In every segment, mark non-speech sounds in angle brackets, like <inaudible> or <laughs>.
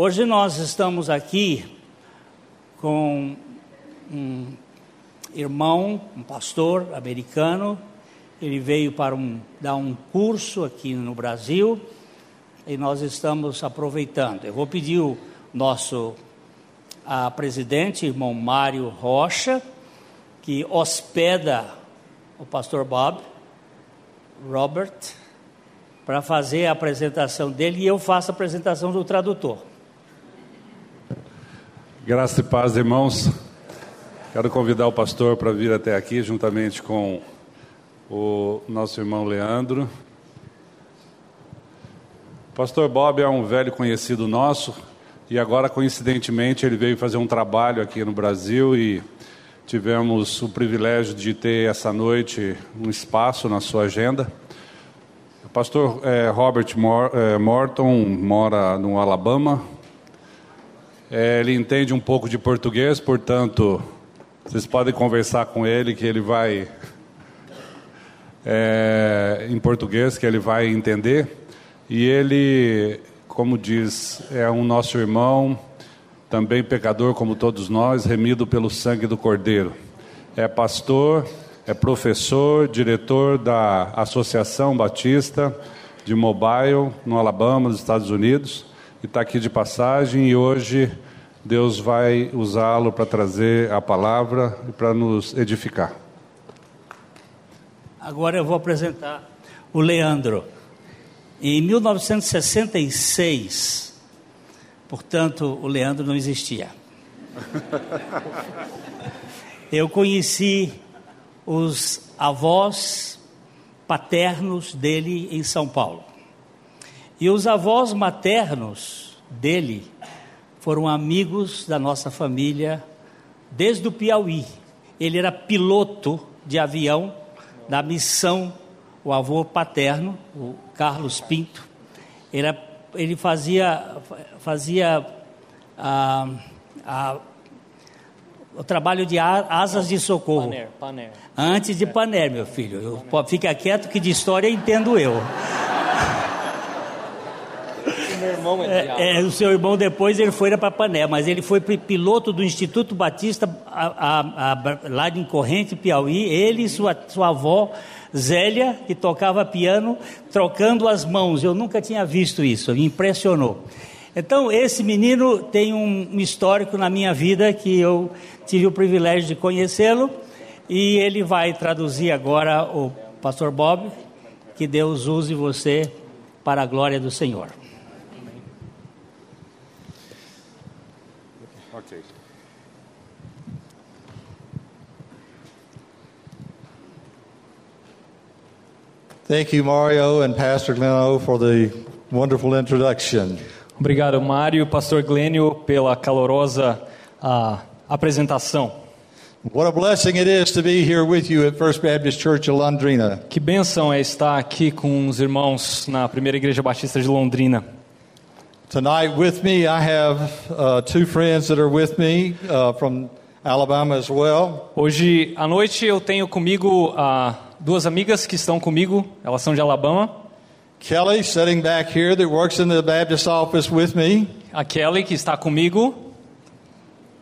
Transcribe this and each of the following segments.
Hoje nós estamos aqui com um irmão, um pastor americano. Ele veio para um, dar um curso aqui no Brasil e nós estamos aproveitando. Eu vou pedir o nosso a presidente, irmão Mário Rocha, que hospeda o pastor Bob, Robert, para fazer a apresentação dele e eu faço a apresentação do tradutor. Graça e paz, irmãos. Quero convidar o pastor para vir até aqui, juntamente com o nosso irmão Leandro. O pastor Bob é um velho conhecido nosso e agora, coincidentemente, ele veio fazer um trabalho aqui no Brasil e tivemos o privilégio de ter essa noite um espaço na sua agenda. O pastor é, Robert Mor é, Morton mora no Alabama, é, ele entende um pouco de português, portanto, vocês podem conversar com ele que ele vai é, em português que ele vai entender. E ele, como diz, é um nosso irmão, também pecador como todos nós, remido pelo sangue do Cordeiro. É pastor, é professor, diretor da Associação Batista de Mobile no Alabama, nos Estados Unidos e está aqui de passagem e hoje Deus vai usá-lo para trazer a palavra e para nos edificar. Agora eu vou apresentar o Leandro. Em 1966, portanto, o Leandro não existia. <laughs> Eu conheci os avós paternos dele em São Paulo. E os avós maternos dele foram amigos da nossa família desde o Piauí. Ele era piloto de avião da missão, o avô paterno, o Carlos Pinto. Ele, ele fazia, fazia ah, ah, o trabalho de asas de socorro. Paner, Paner. Antes de Paner, meu filho. Fica quieto que de história entendo eu irmão é, é, é, o seu irmão depois ele foi para Pané, mas ele foi piloto do Instituto Batista a, a, a, lá em Corrente, Piauí. Ele e sua, sua avó Zélia, que tocava piano, trocando as mãos. Eu nunca tinha visto isso, me impressionou. Então, esse menino tem um histórico na minha vida que eu tive o privilégio de conhecê-lo e ele vai traduzir agora o pastor Bob. Que Deus use você para a glória do Senhor. Thank you, Mario and Pastor Gleno, for the wonderful introduction. Obrigado, Mário, Pastor Glênio, pela calorosa uh, apresentação. What a blessing it is to be here with you at First Baptist Church of Londrina. Que bênção é estar aqui com os irmãos na Primeira Igreja Batista de Londrina. Tonight with me I have uh, two friends that are with me uh, from Alabama as well. Hoje à noite eu tenho comigo uh, duas amigas que estão comigo, elas são de Alabama. Kelly, sitting back here, that works in the Baptist office with me. A Kelly que está comigo,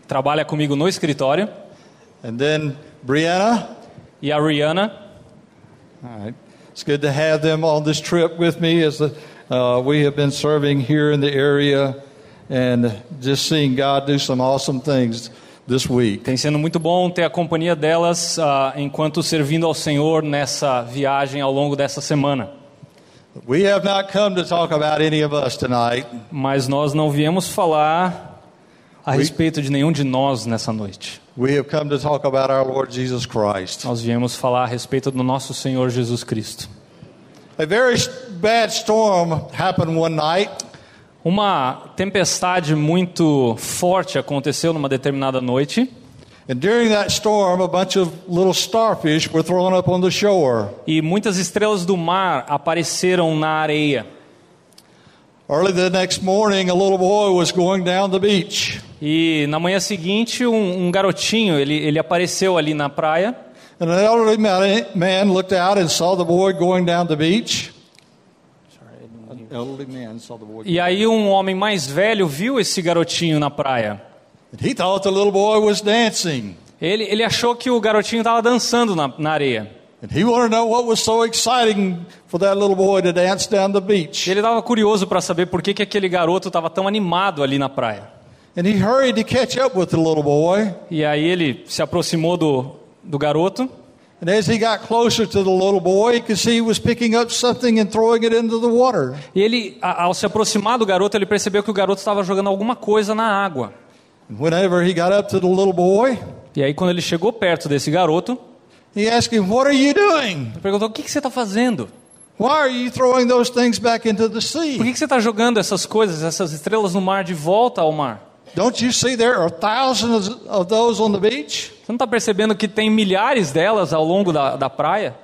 trabalha comigo no escritório. And then Brianna. E a Rihanna. All right. It's good to have them on this trip with me as the, uh, we have been serving here in the area and just seeing God do some awesome things this week. Tem sendo muito bom ter a companhia delas uh, enquanto servindo ao Senhor nessa viagem ao longo dessa semana. We have not come to talk about any of us tonight. Mas nós não viemos falar a respeito de nenhum de nós nessa noite. We have come to talk about our Lord Jesus Christ. Nós viemos falar a respeito do nosso Senhor Jesus Cristo. A very bad storm happened one night. Uma tempestade muito forte aconteceu numa determinada noite. E muitas estrelas do mar apareceram na areia. Early the next morning, a little boy was going down the beach. E na manhã seguinte, um, um garotinho ele, ele apareceu ali na praia. And an elderly man looked out and saw the boy going down the beach. elderly man saw the boy. E aí um homem mais velho viu esse garotinho na praia. Ele, ele achou que o garotinho estava dançando na, na areia. Ele estava curioso para saber por que, que aquele garoto estava tão animado ali na praia. E aí ele se aproximou do, do garoto. And as he got closer to the little boy, he could see he was picking up something and throwing it into the water. E ele, ao se aproximar do garoto, ele percebeu que o garoto estava jogando alguma coisa na água. And whenever he got up to the little boy, E aí quando ele chegou perto desse garoto, he asked him, What are you doing? ele perguntou: O que, que você está fazendo? Why are you throwing those things back into the Por sea? que, que você está jogando essas coisas, essas estrelas no mar de volta ao mar? Don't you see there are thousands of those on the beach? Você não está percebendo que tem milhares delas ao longo da, da praia?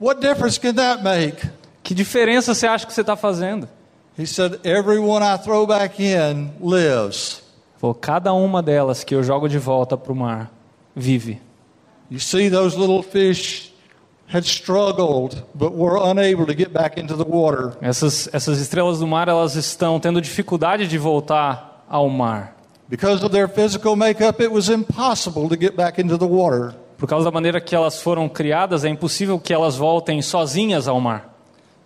What difference can that make? Que diferença você acha que você está fazendo? He said, Everyone I throw back in lives. Falou, cada uma delas que eu jogo de volta para o mar vive. You see, those little fish had struggled, but were unable to get back into the water. Essas, essas estrelas do mar elas estão tendo dificuldade de voltar ao mar. Because of their physical makeup, it was impossible to get back into the water. Por causa da maneira que elas foram criadas, é impossível que elas voltem sozinhas ao mar.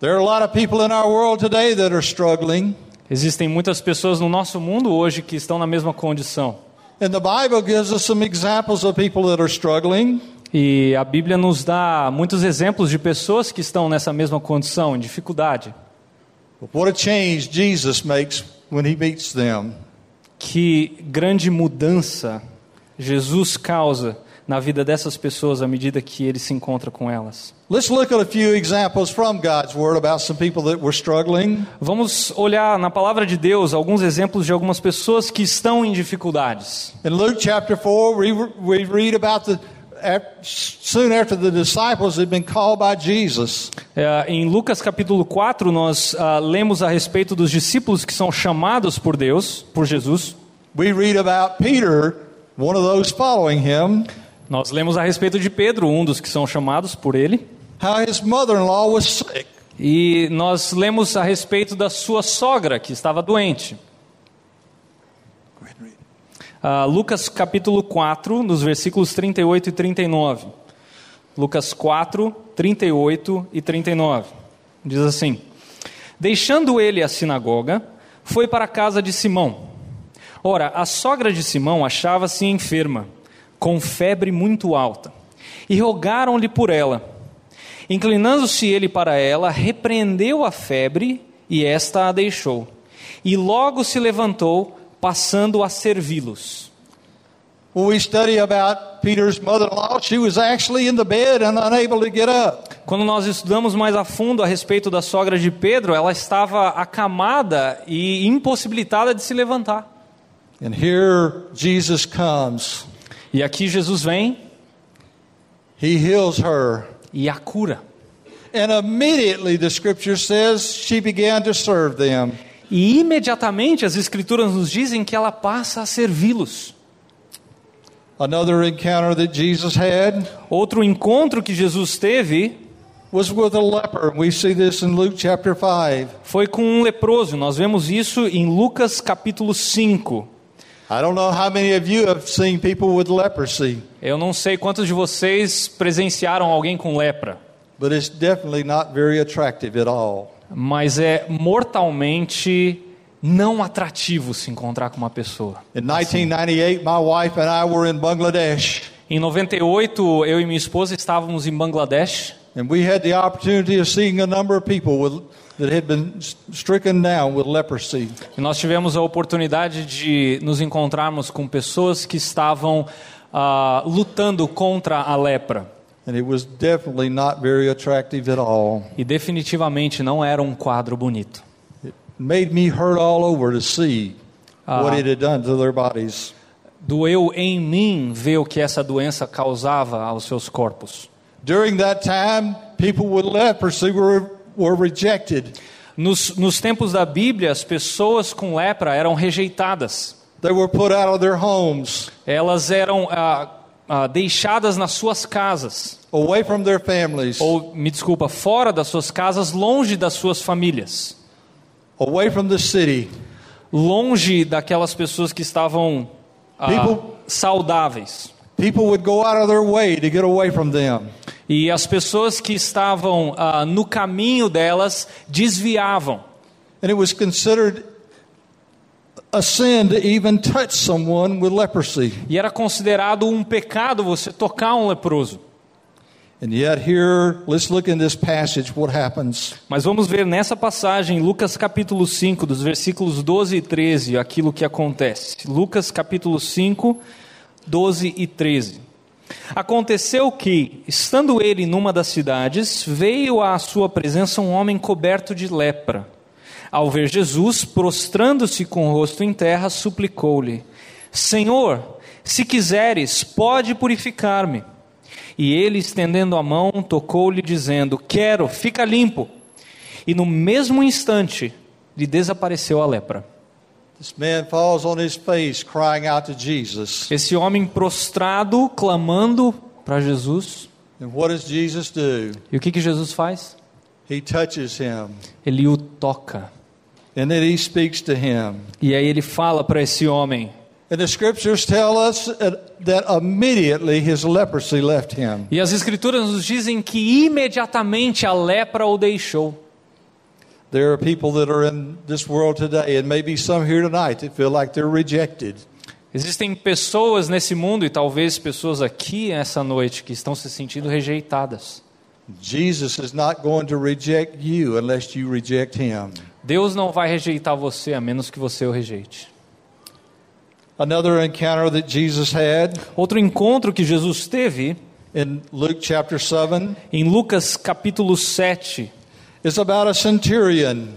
There are a lot of people in our world today that are struggling. Existem muitas pessoas no nosso mundo hoje que estão na mesma condição. And the Bible gives us some examples of people that are struggling. E a Bíblia nos dá muitos exemplos de pessoas que estão nessa mesma condição, em dificuldade. But what a change Jesus makes when he meets them. Que grande mudança Jesus causa na vida dessas pessoas à medida que ele se encontra com elas. Let's look at a few examples from God's Word about some people that were struggling. Vamos olhar na palavra de Deus alguns exemplos de algumas pessoas que estão em dificuldades. In Luke chapter 4, we, we read about the soon after the disciples had been called by Jesus. É, em Lucas capítulo 4, nós ah, lemos a respeito dos discípulos que são chamados por Deus, por Jesus. We read about Peter, one of those following him, Nós lemos a respeito de Pedro, um dos que são chamados por ele. how his mother-in-law was sick. E nós lemos a respeito da sua sogra, que estava doente. Ah, Lucas capítulo 4, nos versículos 38 e 39. Lucas 4, 38 e 39. Diz assim: Deixando ele a sinagoga, foi para a casa de Simão. Ora, a sogra de Simão achava-se enferma, com febre muito alta, e rogaram-lhe por ela. Inclinando-se ele para ela, repreendeu a febre e esta a deixou. E logo se levantou, passando a servi-los. Quando nós estudamos mais a fundo a respeito da sogra de Pedro, ela estava acamada e impossibilitada de se levantar. And here Jesus comes. E aqui Jesus vem He heals her. e a cura. And immediately the scripture says she began to serve them. E imediatamente as escrituras nos dizem que ela passa a servi-los. Another encounter that Jesus had Outro encontro que Jesus teve was with a leper. We see this in Luke chapter 5. foi com um leproso. Nós vemos isso em Lucas capítulo 5. I don't know how many of you have seen people with leprosy, Eu não sei quantos de vocês presenciaram alguém com lepra, but it's definitely not very attractive at all. Mas é mortalmente não atrativo se encontrar com uma pessoa. In 1998, my wife and I were in Bangladesh, Em 98, eu e minha esposa estávamos em Bangladesh and we had the opportunity of seeing a number of people with, that had been stricken down with leprosy. e nós tivemos a oportunidade de nos encontrarmos com pessoas que estavam ah, lutando contra a lepra. And it was definitely not very attractive at all. E definitivamente não era um quadro bonito. It made me hurt all over to see what it had done to their bodies. Doeu em mim ver o que essa doença causava aos seus corpos. During that time, people with leprosy were, were rejected. Nos, nos tempos da Bíblia, as pessoas com lepra eram rejeitadas. They were put out of their homes, Elas eram ah, ah, deixadas nas suas casas. away from their families. Ou, me desculpa, fora das suas casas, longe das suas famílias. away from the city. longe daquelas pessoas que estavam ah, People- saudáveis. People would go out of their way to get away from them. E as pessoas que estavam ah, no caminho delas desviavam. And it was considered a sin to even touch someone with leprosy. E era considerado um pecado você tocar um leproso. And yet, here, let's look in this passage what happens. Mas vamos ver nessa passagem, Lucas capítulo 5, dos versículos 12 e 13, aquilo que acontece. Lucas capítulo 5, 12 e 13. Aconteceu que, estando ele numa das cidades, veio à sua presença um homem coberto de lepra. Ao ver Jesus, prostrando-se com o rosto em terra, suplicou-lhe: Senhor, se quiseres, pode purificar-me. E ele, estendendo a mão, tocou-lhe, dizendo: Quero, fica limpo. E no mesmo instante lhe desapareceu a lepra. This man falls on his face, crying out to Jesus. Esse homem prostrado, clamando para Jesus. And what does Jesus do? E o que, que Jesus faz? He touches him. Ele o toca. And then he speaks to him. E aí ele fala para esse homem. And the scriptures tell us that that immediately his leprosy left him. E as escrituras nos dizem que imediatamente a lepra o deixou. There are people that are in this world today, and maybe some here tonight, that feel like they're rejected. Existem pessoas nesse mundo e talvez pessoas aqui essa noite que estão se sentindo rejeitadas. Jesus is not going to reject you unless you reject him. Deus não vai rejeitar você a menos que você o rejeite. Another encounter that Jesus had Outro encontro que Jesus teve in Luke chapter 7 em Lucas capítulo 7 is about a centurion.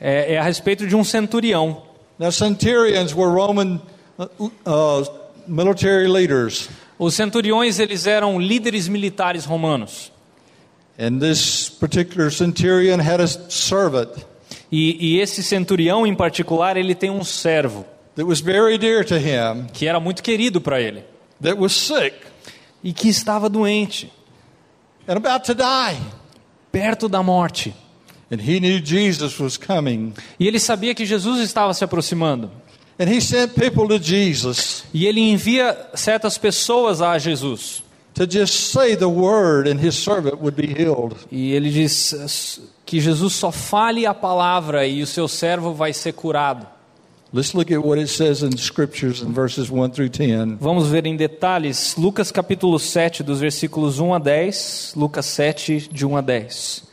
é, é a respeito de um centurião. Now, centurions were Roman uh, uh, military leaders. Os centuriões eles eram líderes militares romanos. And this particular centurion had a servant E, e esse centurião em particular ele tem um servo that was very dear to him que era muito querido para ele that was sick e que estava doente, and about to die. perto da morte. And he knew Jesus was coming. E ele sabia que Jesus estava se aproximando. And he sent people to Jesus E ele envia certas pessoas a Jesus. to just say the word, and his servant would be healed. E ele diz que Jesus só fale a palavra e o seu servo vai ser curado. Let's look at what it says in the scriptures in verses 1 through 10. Vamos ver em detalhes Lucas capítulo 7, dos versículos 1 a 10, Lucas 7, de 1 a 10.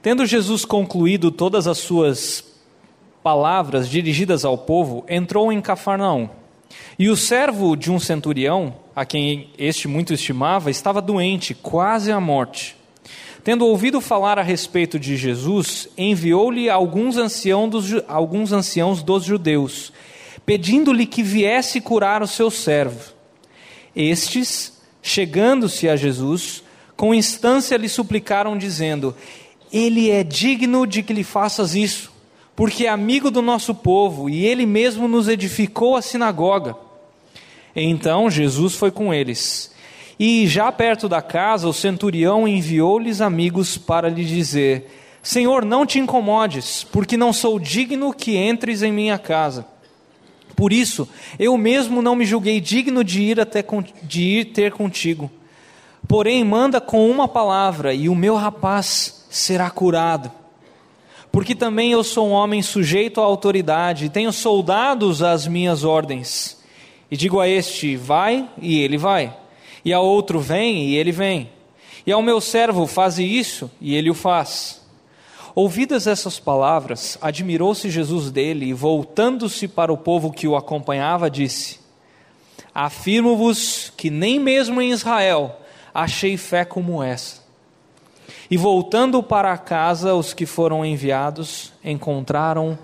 Tendo Jesus concluído todas as suas palavras dirigidas ao povo, entrou em Cafarnaum. E o servo de um centurião, a quem este muito estimava, estava doente, quase à morte. Tendo ouvido falar a respeito de Jesus, enviou-lhe alguns, dos alguns anciãos dos judeus, pedindo-lhe que viesse curar o seu servo. Estes, chegando-se a Jesus, com instância lhe suplicaram, dizendo: Ele é digno de que lhe faças isso, porque é amigo do nosso povo e ele mesmo nos edificou a sinagoga. Então Jesus foi com eles. E já perto da casa, o centurião enviou-lhes amigos para lhe dizer: Senhor, não te incomodes, porque não sou digno que entres em minha casa. Por isso, eu mesmo não me julguei digno de ir até de ir ter contigo. Porém, manda com uma palavra e o meu rapaz será curado. Porque também eu sou um homem sujeito à autoridade, e tenho soldados às minhas ordens. E digo a este: vai, e ele vai. E a outro: vem, e ele vem. E ao meu servo: faze isso, e ele o faz. Ouvidas essas palavras, admirou-se Jesus dele e, voltando-se para o povo que o acompanhava, disse: Afirmo-vos que nem mesmo em Israel achei fé como essa. E voltando para casa, os que foram enviados encontraram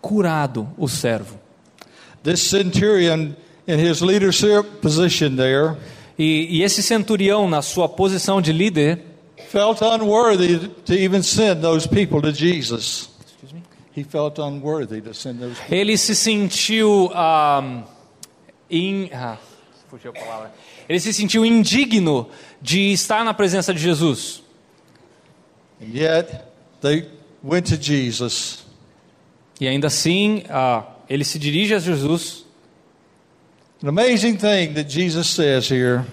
curado o servo. This centurion, in his leadership position there, E, e esse centurião, na sua posição de líder, felt unworthy to even send those people to Jesus. He felt unworthy to send those people. ele se sentiu. ah, in, ah, fugiu a palavra. Ele se sentiu indigno de estar na presença de Jesus. And yet, they went to Jesus. E ainda assim, ah, ele se dirige a Jesus. An amazing thing that Jesus says here.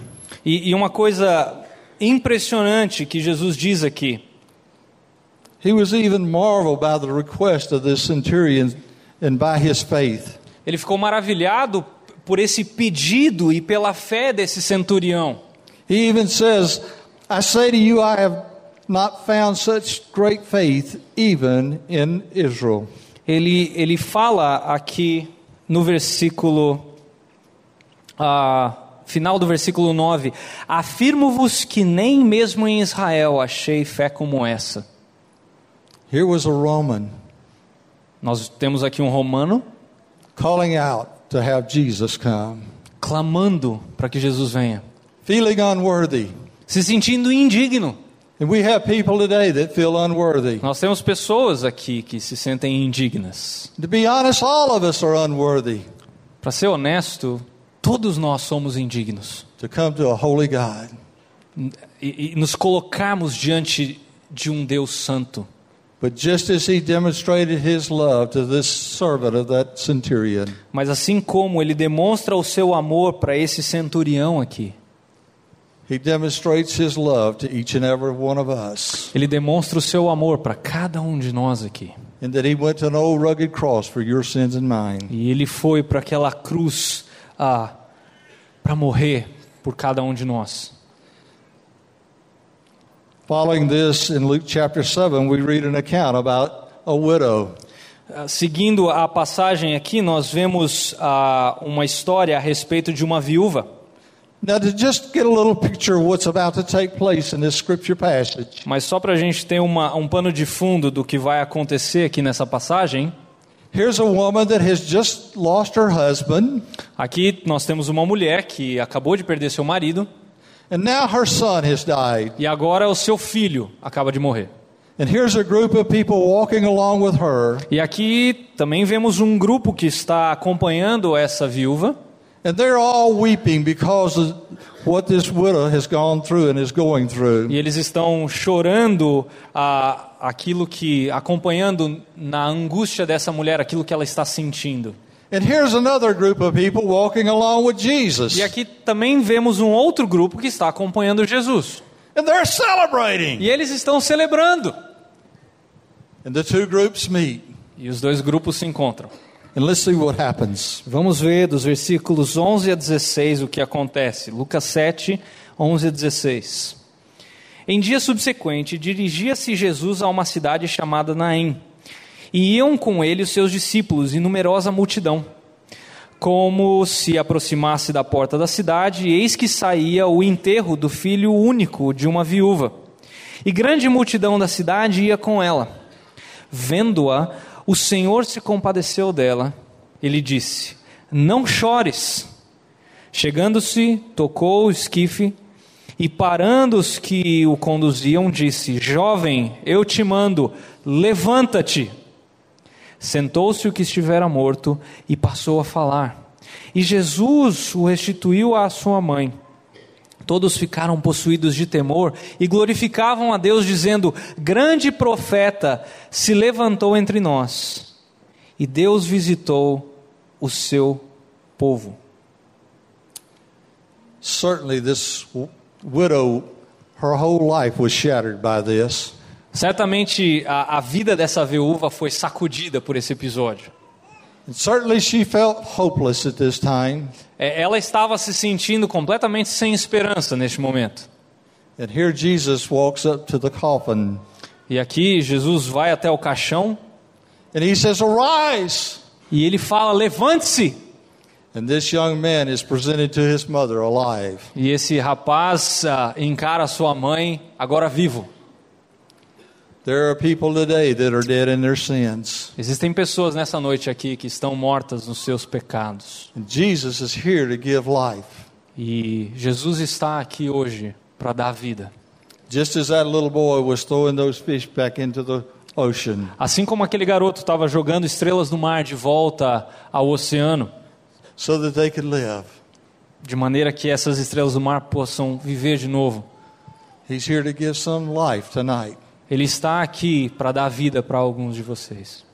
E, e uma coisa impressionante que Jesus diz aqui. He was even marveled by the request of this centurion and by his faith. Ele ficou maravilhado por esse pedido e pela fé desse centurião. He even says, I say to you, I have not found such great faith even in Israel. Ele, ele fala aqui no versículo. Ah, final do versículo 9: Afirmo-vos que nem mesmo em Israel achei fé como essa. Here was a Roman Nós temos aqui um romano calling out to have Jesus come, clamando para que Jesus venha, feeling unworthy. se sentindo indigno. And we have people today that feel unworthy. Nós temos pessoas aqui que se sentem indignas. To be honest, all of us are unworthy Para ser honesto, todos nós somos indignos. to come to a holy God. E, e nos colocarmos diante de um Deus santo. But just as he demonstrated his love to this servant of that centurion, Mas assim como ele demonstra o seu amor para esse centurião aqui, he demonstrates his love to each and every one of us. ele demonstra o seu amor para cada um de nós aqui. And that he went to an old rugged cross for your sins and mine. E ele foi para aquela cruz ah, para morrer por cada um de nós. Following this, in Luke chapter 7, we read an account about a widow. Ah, Seguindo a passagem aqui, nós vemos ah, uma história a respeito de uma viúva. Mas só para a gente ter uma, um pano de fundo do que vai acontecer aqui nessa passagem, aqui nós temos uma mulher que acabou de perder seu marido and now her son has died. e agora o seu filho acaba de morrer. And here's a group of people walking along with her, E aqui também vemos um grupo que está acompanhando essa viúva and they're all weeping because of what this widow has gone through and is going through. e eles estão chorando a, aquilo que acompanhando na angústia dessa mulher aquilo que ela está sentindo. And here's another group of people walking along with Jesus, E aqui também vemos um outro grupo que está acompanhando Jesus. and they're celebrating. E eles estão celebrando. And the two groups meet. E os dois grupos se encontram. And let's see what happens. Vamos ver dos versículos 11 a 16 o que acontece. Lucas 7, 11 a 16. Em dia subsequente, dirigia-se Jesus a uma cidade chamada Naim. E iam com ele os seus discípulos e numerosa multidão. Como se aproximasse da porta da cidade, eis que saía o enterro do filho único de uma viúva. E grande multidão da cidade ia com ela. Vendo-a, o Senhor se compadeceu dela. Ele disse: Não chores. Chegando-se, tocou o esquife e, parando os que o conduziam, disse: Jovem, eu te mando, levanta-te. Sentou-se o que estivera morto e passou a falar. E Jesus o restituiu à sua mãe. Todos ficaram possuídos de temor e glorificavam a Deus, dizendo: Grande profeta se levantou entre nós, e Deus visitou o seu povo. Certainly, this widow, her whole life was shattered by this. Certamente a, a vida dessa viúva foi sacudida por esse episódio. And certainly, she felt hopeless at this time. É, Ela estava se sentindo completamente sem esperança neste momento. And here Jesus walks up to the coffin E aqui Jesus vai até o caixão and he says, Arise! e ele fala: Levante-se! E esse rapaz ah, encara sua mãe, agora vivo. There are people today that are dead in their sins. Existem pessoas nessa noite aqui que estão mortas nos seus pecados. And Jesus is here to give life. E Jesus está aqui hoje para dar vida. Just as that little boy was throwing those fish back into the ocean, Assim como aquele garoto estava jogando estrelas do mar de volta ao oceano, so that they could live. de maneira que essas estrelas do mar possam viver de novo. He's here to give some life tonight. Ele está aqui para dar vida para alguns de vocês.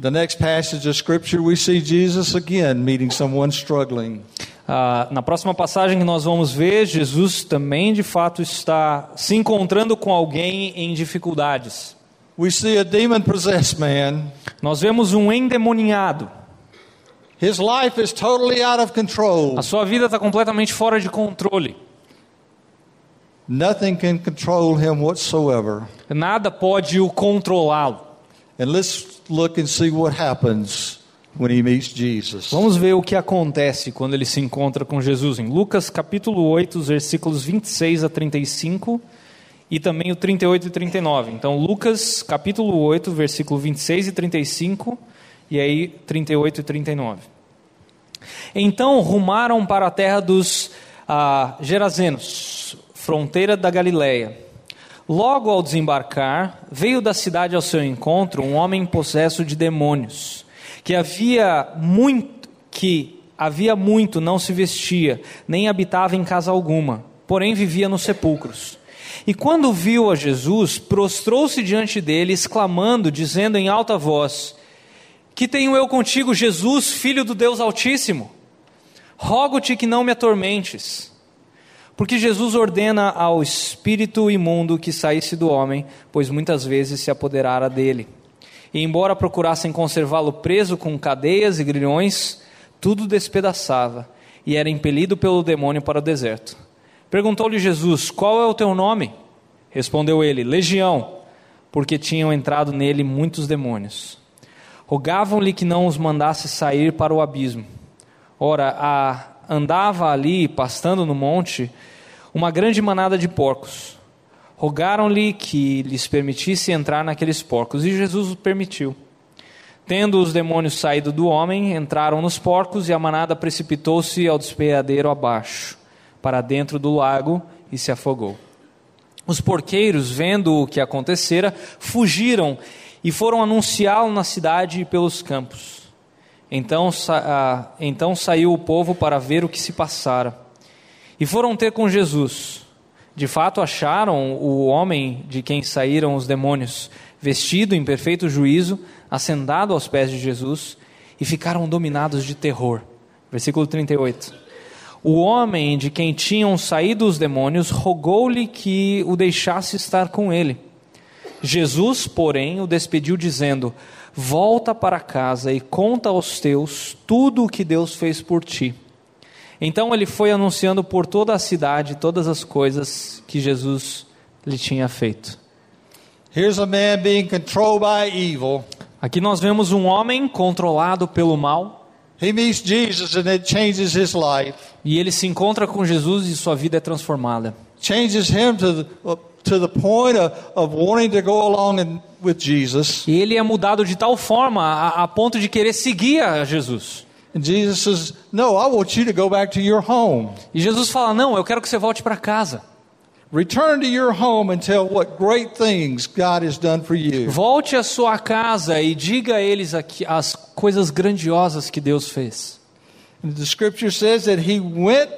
The next passage of Scripture, we see Jesus again meeting someone struggling. Ah, na próxima passagem que nós vamos ver, Jesus também de fato está se encontrando com alguém em dificuldades. We see a demon possessed man. Nós vemos um endemoniado. His life is totally out of control. A sua vida está completamente fora de controle. Nothing can control him whatsoever. Nada pode o controlá-lo. And let's look and see what happens when he meets Jesus. Vamos ver o que acontece quando ele se encontra com Jesus em Lucas capítulo 8, os versículos 26 a 35 e também o 38 e 39. Então, Lucas capítulo 8, versículo 26 e 35 e aí 38 e 39. Então rumaram para a terra dos ah, Gerazenos, fronteira da Galileia. Logo ao desembarcar, veio da cidade ao seu encontro um homem possesso de demônios, que havia muito que havia muito não se vestia, nem habitava em casa alguma, porém vivia nos sepulcros. E quando viu a Jesus, prostrou-se diante dele, exclamando, dizendo em alta voz: Que tenho eu contigo, Jesus, filho do Deus Altíssimo? Rogo-te que não me atormentes. Porque Jesus ordena ao espírito imundo que saísse do homem, pois muitas vezes se apoderara dele. E embora procurassem conservá-lo preso com cadeias e grilhões, tudo despedaçava, e era impelido pelo demônio para o deserto. Perguntou-lhe Jesus: Qual é o teu nome? Respondeu ele: Legião, porque tinham entrado nele muitos demônios. Rogavam-lhe que não os mandasse sair para o abismo. Ora, a, andava ali, pastando no monte, uma grande manada de porcos. Rogaram-lhe que lhes permitisse entrar naqueles porcos, e Jesus o permitiu. Tendo os demônios saído do homem, entraram nos porcos, e a manada precipitou-se ao despeadeiro abaixo, para dentro do lago, e se afogou. Os porqueiros, vendo o que acontecera, fugiram e foram anunciá-lo na cidade e pelos campos. Então, sa ah, então saiu o povo para ver o que se passara. E foram ter com Jesus. De fato, acharam o homem de quem saíram os demônios, vestido em perfeito juízo, assentado aos pés de Jesus, e ficaram dominados de terror. Versículo 38. O homem de quem tinham saído os demônios rogou-lhe que o deixasse estar com ele. Jesus, porém, o despediu, dizendo: Volta para casa e conta aos teus tudo o que Deus fez por ti. Então ele foi anunciando por toda a cidade todas as coisas que Jesus lhe tinha feito. Here's a man being controlled by evil. Aqui nós vemos um homem controlado pelo mal He meets Jesus and it changes his life. e ele se encontra com Jesus e sua vida é transformada. Changes him to to the point of, of wanting to go along and, with Jesus. E ele é mudado de tal forma a, a ponto de querer seguir a Jesus. And Jesus says, No, I want you to go back to your home. E Jesus fala: Não, eu quero que você volte para casa. Return to your home and tell what great things God has done for you. Volte à sua casa e diga a eles aqui as coisas grandiosas que Deus fez. And the scripture says that he went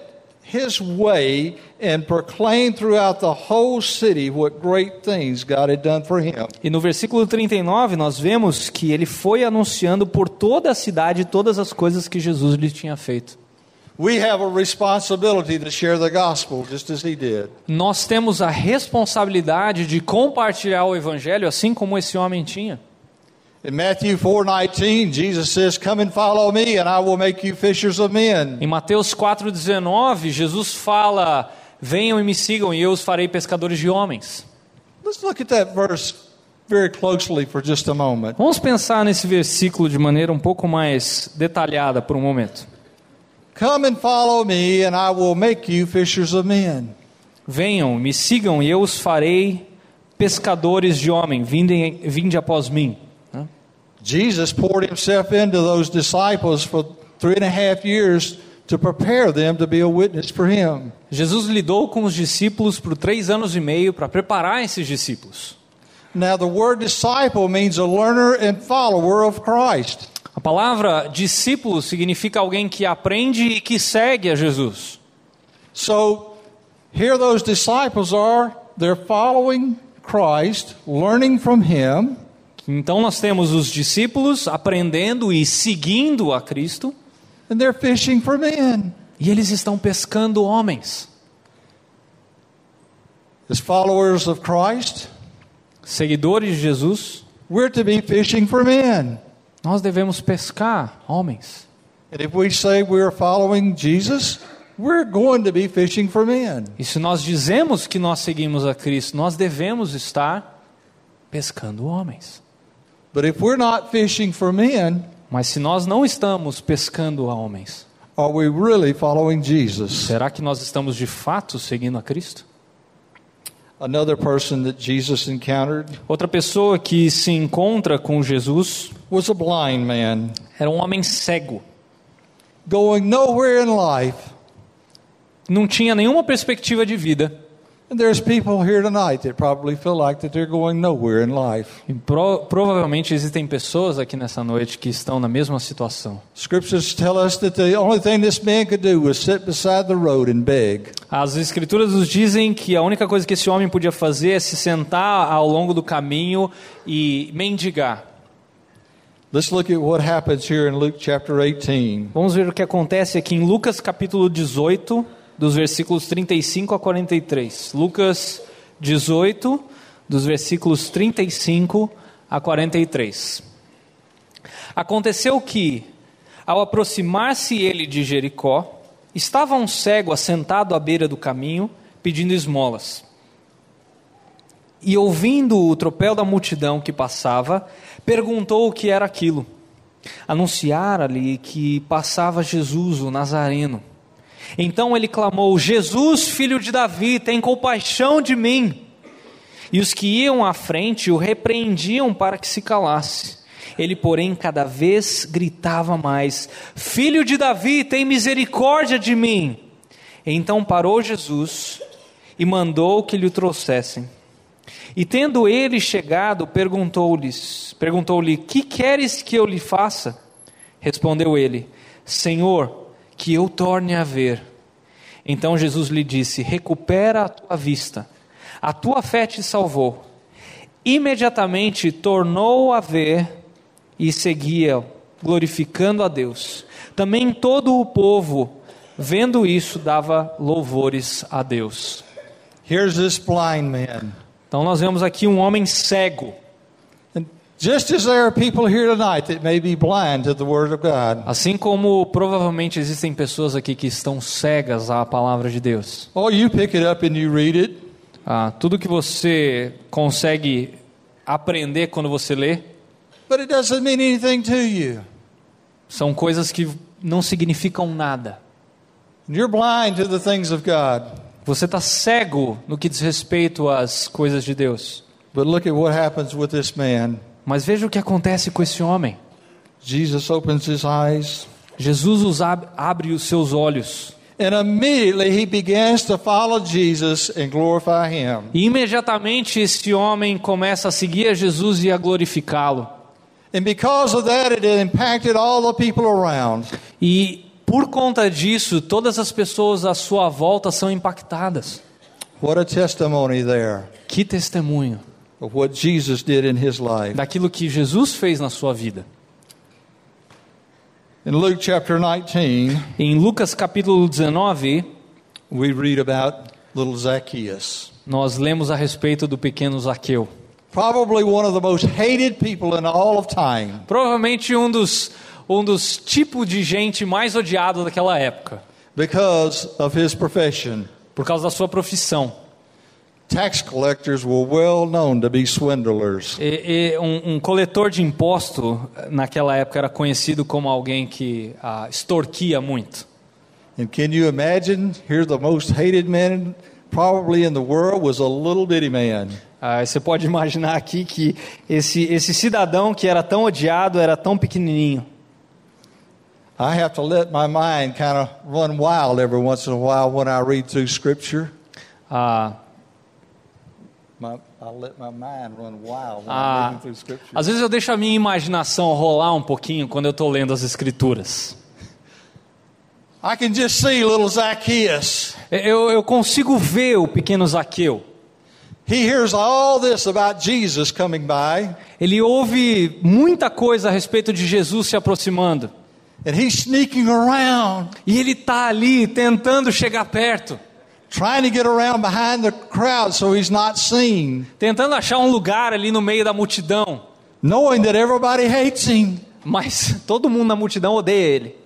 his way and proclaimed throughout the whole city what great things God had done for him. E no versículo 39 nós vemos que ele foi anunciando por toda a cidade todas as coisas que Jesus lhe tinha feito. We have a responsibility to share the gospel just as he did. Nós temos a responsabilidade de compartilhar o evangelho assim como esse homem tinha. In Matthew 4:19, Jesus says, "Come and follow me and I will make you fishers of men." Em Mateus 4:19, Jesus fala: "Venham e me sigam e eu os farei pescadores de homens". Let's look at that verse very closely for just a moment. Vamos pensar nesse versículo de maneira um pouco mais detalhada por um momento. Come and follow me and I will make you fishers of men. Venham, me sigam e eu os farei pescadores de homem. Vinde, vinde após mim. Jesus poured himself into those disciples for three and a half years to prepare them to be a witness for him. Jesus lidou com os discípulos por três anos e meio para preparar esses discípulos. Now, the word disciple means a learner and follower of Christ. A palavra discípulo significa alguém que aprende e que segue a Jesus. So, here those disciples are, they're following Christ, learning from him, Então nós temos os discípulos aprendendo e seguindo a Cristo, and they're fishing for men. e eles estão pescando homens. As followers of Christ, Seguidores de Jesus, we're to be fishing for men. nós devemos pescar homens. And if we say we're following Jesus, we're going to be fishing for men. E se nós dizemos que nós seguimos a Cristo, nós devemos estar pescando homens. But if we're not fishing for men, Mas se nós não estamos pescando homens, are we really following Jesus? será que nós estamos de fato seguindo a Cristo? Another person that Jesus encountered Outra pessoa que se encontra com Jesus was a blind man era um homem cego. going nowhere in life. Não tinha nenhuma perspectiva de vida. And there's people here tonight that probably feel like that they're going nowhere in life. E pro- provavelmente existem pessoas aqui nessa noite que estão na mesma situação. Scriptures tell us that the only thing this man could do was sit beside the road and beg. As escrituras nos dizem que a única coisa que esse homem podia fazer é se sentar ao longo do caminho e mendigar. Let's look at what happens here in Luke chapter 18. Vamos ver o que acontece aqui em Lucas capítulo 18, dos versículos 35 a 43. Lucas 18, dos versículos 35 a 43. Aconteceu que, ao aproximar-se ele de Jericó, estava um cego assentado à beira do caminho, pedindo esmolas. E ouvindo o tropel da multidão que passava, perguntou o que era aquilo. Anunciara-lhe que passava Jesus, o Nazareno. Então ele clamou: Jesus, filho de Davi, tem compaixão de mim. E os que iam à frente o repreendiam para que se calasse. Ele, porém, cada vez gritava mais: Filho de Davi, tem misericórdia de mim. Então parou Jesus e mandou que lhe trouxessem. E tendo ele chegado, perguntou-lhes, perguntou-lhe: "Que queres que eu lhe faça?" Respondeu ele: "Senhor, que eu torne a ver." Então Jesus lhe disse: "Recupera a tua vista. A tua fé te salvou." Imediatamente tornou a ver e seguia, glorificando a Deus. Também todo o povo, vendo isso, dava louvores a Deus. Here's this blind man. Então nós vemos aqui um homem cego. Assim como provavelmente existem pessoas aqui que estão cegas à palavra de Deus. oh, you pick it up and you read it, Ah, tudo que você consegue aprender quando você lê but it doesn't mean anything to you. são coisas que não significam nada. You're blind to the things of God. Você está cego no que diz respeito às coisas de Deus. But look at what happens with this man. Mas veja o que acontece com esse homem. Jesus opens his eyes, Jesus os ab abre os seus olhos. and immediately he begins to follow Jesus and glorify him. E imediatamente esse homem começa a seguir a Jesus e a glorificá-lo. And because of that, it impacted all the people around. E por conta disso, todas as pessoas à sua volta são impactadas. What a testimony there Que testemunho of what Jesus did in his life. daquilo que Jesus fez na sua vida. In Luke chapter 19, Em Lucas capítulo 19, we read about little Zacchaeus. nós lemos a respeito do pequeno Zaqueu. Probably one of the most hated people in all of time Provavelmente um dos, um dos tipos de gente mais odiado daquela época, because of his profession. por causa da sua profissão. Tax collectors were well known to be swindlers. E, e um, um coletor de imposto, naquela época, era conhecido como alguém que ah, extorquia muito. And can you imagine? Here, the most hated man probably in the world was a little bitty man. Ah, você pode imaginar aqui que esse, esse cidadão que era tão odiado era tão pequenininho. I have to let my mind kind of run wild every once in a while when I read through Scripture. Ah, My, I let my mind run wild when I'm ah, às vezes eu deixo a minha imaginação rolar um pouquinho quando eu estou lendo as escrituras. I can just see little Zacchaeus. Eu, eu consigo ver o pequeno Zaqueu. he hears all this about Jesus coming by, Ele ouve muita coisa a respeito de Jesus se aproximando. and he's sneaking around, E ele está ali tentando chegar perto, trying to get around behind the crowd so he's not seen, tentando achar um lugar ali no meio da multidão. knowing that everybody hates him. Mas todo mundo na multidão odeia ele.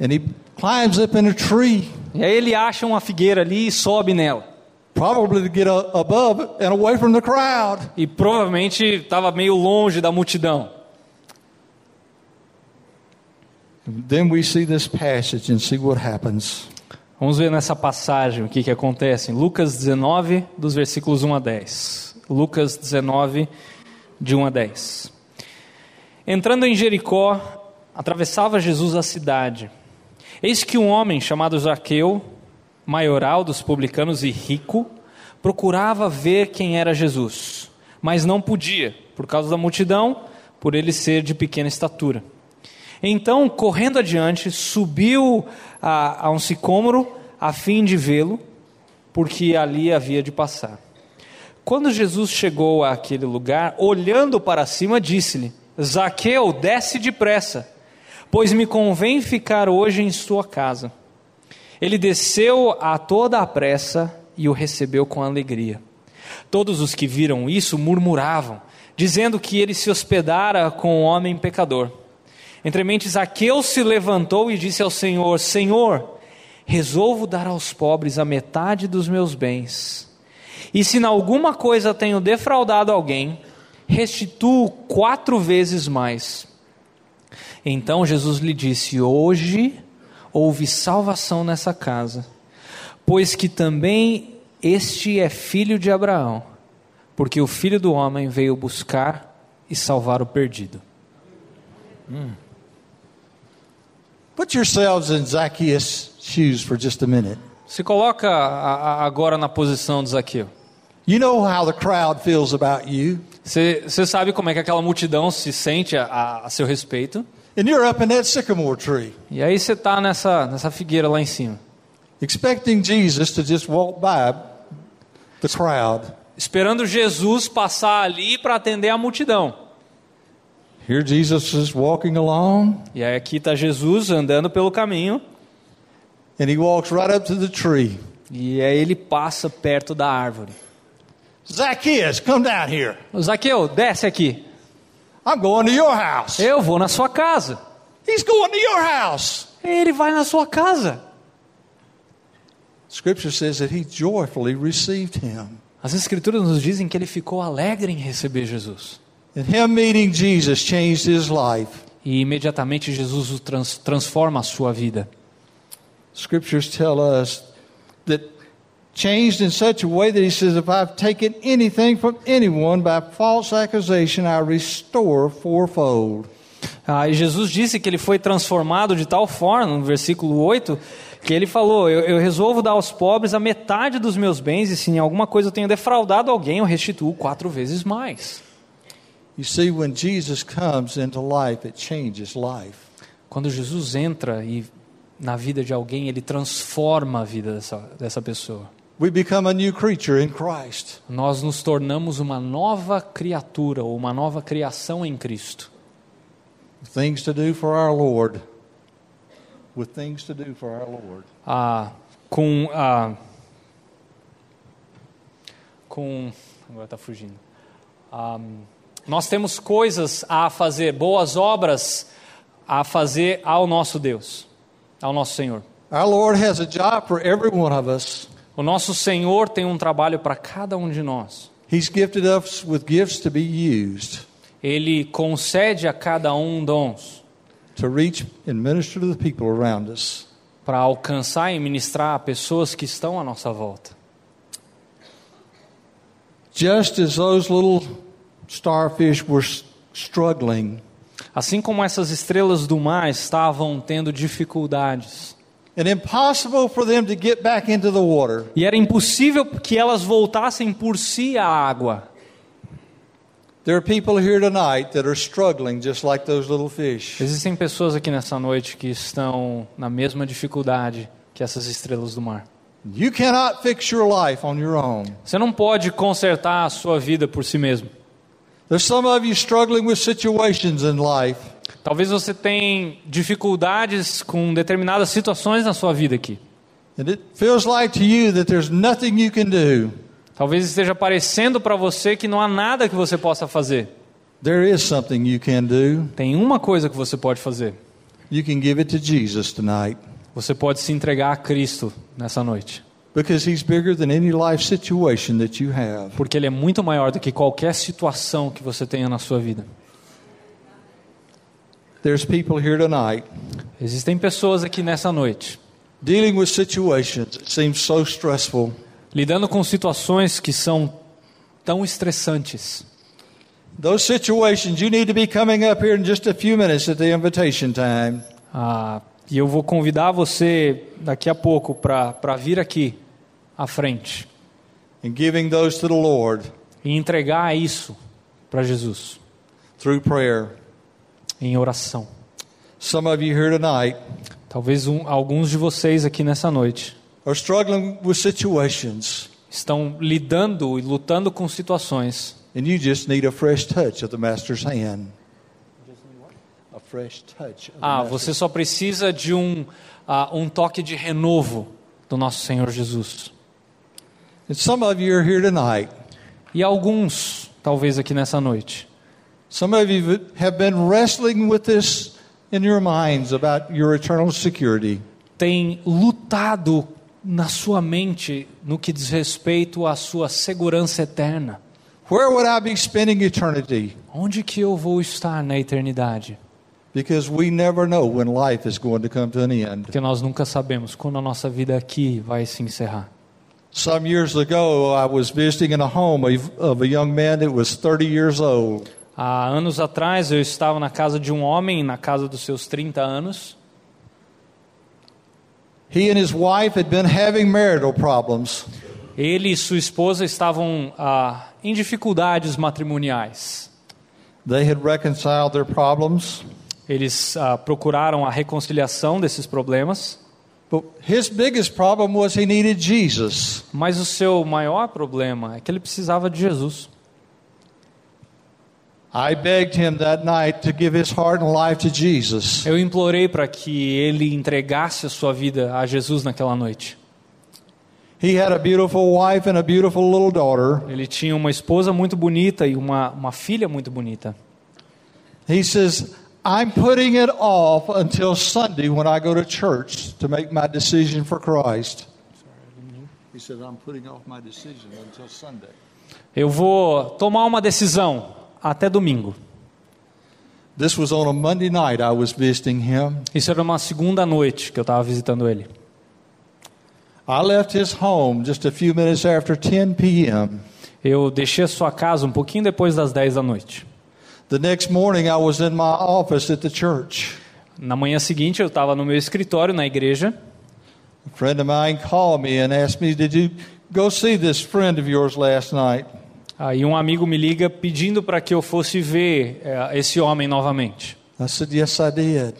And he climbs up in a tree, E aí ele acha uma figueira ali e sobe nela. probably to get above and away from the crowd. E provavelmente estava meio longe da multidão. Then we see this passage and see what happens. Vamos ver nessa passagem o que, que acontece em Lucas 19, dos versículos 1 a 10. Lucas 19, de 1 a 10. Entrando em Jericó, atravessava Jesus a cidade. Eis que um homem chamado Zaqueu, maioral dos publicanos e rico, procurava ver quem era Jesus, mas não podia, por causa da multidão, por ele ser de pequena estatura. Então, correndo adiante, subiu a, a um sicômoro a fim de vê-lo, porque ali havia de passar. Quando Jesus chegou àquele lugar, olhando para cima, disse-lhe: Zaqueu, desce depressa, pois me convém ficar hoje em sua casa. Ele desceu a toda a pressa e o recebeu com alegria. Todos os que viram isso murmuravam, dizendo que ele se hospedara com um homem pecador. Entremente, Zaqueu se levantou e disse ao Senhor: Senhor, resolvo dar aos pobres a metade dos meus bens. E se em alguma coisa tenho defraudado alguém, restituo quatro vezes mais. Então Jesus lhe disse: Hoje houve salvação nessa casa, pois que também este é filho de Abraão, porque o filho do homem veio buscar e salvar o perdido. Put yourselves in Zacchaeus' shoes for just a minute. Se coloca a- a- agora na posição de Zaqueu. You know how the crowd feels about you, Você sabe como é que aquela multidão se sente a- a, a seu respeito? and you're up in that sycamore tree, E aí você está nessa, nessa figueira lá em cima, expecting Jesus to just walk by the crowd. esperando Jesus passar ali para atender a multidão. Here Jesus is walking along, E aí aqui está Jesus andando pelo caminho, and he walks right up to the tree. e aí ele passa perto da árvore. Zacchaeus, come down here. Zaqueu, desce aqui. I'm going to your house. Eu vou na sua casa. He's going to your house. Ele vai na sua casa. Scripture says that he joyfully received him. As escrituras nos dizem que ele ficou alegre em receber Jesus. And him meeting Jesus changed his life. E imediatamente Jesus o trans, transforma a sua vida. Scriptures tell us that changed in such a way that he says, if I've taken anything from anyone by false accusation, I restore fourfold. Ah, e Jesus disse que ele foi transformado de tal forma, no versículo 8, que ele falou: eu, eu resolvo dar aos pobres a metade dos meus bens, e se em alguma coisa eu tenho defraudado alguém, eu restituo quatro vezes mais. You see, when Jesus comes into life, it changes life. Quando Jesus entra e na vida de alguém, ele transforma a vida dessa, dessa pessoa. We become a new creature in Christ. Nós nos tornamos uma nova criatura, ou uma nova criação em Cristo. Things to do for our Lord. With things to do for our Lord. Ah, com a. com. Agora está fugindo. Ah, nós temos coisas a fazer, boas obras a fazer ao nosso Deus, ao nosso Senhor. Our Lord has a job for every one of us. O nosso Senhor tem um trabalho para cada um de nós. He's gifted us with gifts to be used Ele concede a cada um dons to reach and minister to the people around us. para alcançar e ministrar a pessoas que estão à nossa volta. Just as those little starfish were struggling, Assim como essas estrelas do mar estavam tendo dificuldades, and impossible for them to get back into the water, e era impossível que elas voltassem por si à água. there are people here tonight that are struggling just like those little fish. Existem pessoas aqui nessa noite que estão na mesma dificuldade que essas estrelas do mar. You cannot fix your life on your own. Você não pode consertar a sua vida por si mesmo. Talvez você tenha dificuldades com determinadas situações na sua vida aqui. And it feels like to you that there's nothing you can do. Talvez esteja parecendo para você que não há nada que você possa fazer. There is something you can do. Tem uma coisa que você pode fazer. You can give it to Jesus tonight Você pode se entregar a Cristo nessa noite. Because He's bigger than any life situation that you have. Porque Ele é muito maior do que qualquer situação que você tenha na sua vida. There's people here tonight Existem pessoas aqui nessa noite dealing with situations that seem so stressful. lidando com situações que são tão estressantes. Those situations, you need to be coming up here in just a few minutes at the invitation time. Ah, e eu vou convidar você daqui a pouco para vir aqui à frente and giving those to the Lord e entregar isso para Jesus through prayer. em oração. Some of you here tonight Talvez um, alguns de vocês aqui nessa noite are struggling with situations estão lidando e lutando com situações and you just need a fresh touch of the Master's hand. A fresh touch. Of the Ah, você só precisa de um, ah, um toque de renovo do nosso Senhor Jesus. And some of you are here tonight. E alguns, talvez aqui nessa noite, Some of you have been wrestling with this in your minds about your eternal security. têm lutado na sua mente no que diz respeito à sua segurança eterna. Where would I be spending eternity? Onde que eu vou estar na eternidade? Because we never know when life is going to come to an end. Porque nós nunca sabemos quando a nossa vida aqui vai se encerrar. Some years ago, I was visiting in a home of, a young man that was 30 years old. Há anos atrás eu estava na casa de um homem, na casa dos seus 30 anos. He and his wife had been having marital problems. Ele e sua esposa estavam ah, em dificuldades matrimoniais. They had reconciled their problems, Eles ah, procuraram a reconciliação desses problemas, mas o seu maior problema é que ele precisava de Jesus. I begged him that night to give his heart and life to Jesus. Eu implorei para que ele entregasse a sua vida a Jesus naquela noite. He had a beautiful wife and a beautiful little daughter. Ele tinha uma esposa muito bonita e uma, uma filha muito bonita. He says, I'm putting it off until Sunday when I go to church to make my decision for Christ. He said, I'm putting off my decision until Sunday. Eu vou tomar uma decisão até domingo. This was on a Monday night I was visiting him. Isso era uma segunda noite que eu estava visitando ele. I left his home just a few minutes after 10 p.m. Eu deixei a sua casa um pouquinho depois das 10 da noite. The next morning I was in my office at the church. Na manhã seguinte eu estava no meu escritório na igreja A friend of mine called me and asked me, Did you go see this friend of yours last night? Aí um amigo me liga pedindo para que eu fosse ver eh, esse homem novamente. I said, Yes, I did.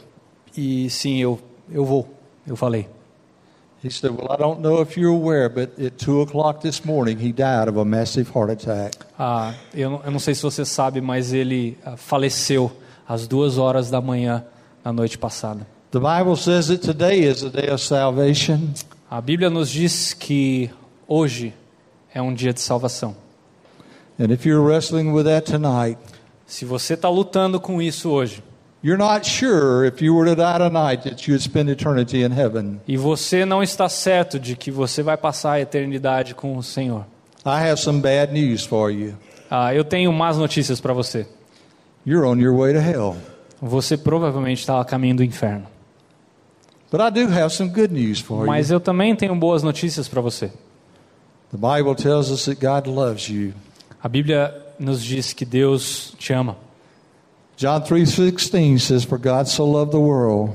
E sim, eu, eu vou. Eu falei. He said, Well, I don't know if you're aware, but at 2 o'clock this morning, he died of a massive heart attack. Ah, eu, não- eu não sei se você sabe, mas ele ah, faleceu às duas horas da manhã na noite passada. The Bible says that today is a day of salvation. A Bíblia nos diz que hoje é um dia de salvação. And if you're wrestling with that tonight, Se você está lutando com isso hoje you're not sure if you were to die tonight that you would spend eternity in heaven. e você não está certo de que você vai passar a eternidade com o Senhor, I have some bad news for you. ah, eu tenho más notícias para você. You're on your way to hell. Você provavelmente está a caminho do inferno. But I do have some good news for Mas you. eu também tenho boas notícias para você. The Bible tells us that God loves you. A Bíblia nos diz que Deus te ama. John 3:16 says for God so loved the world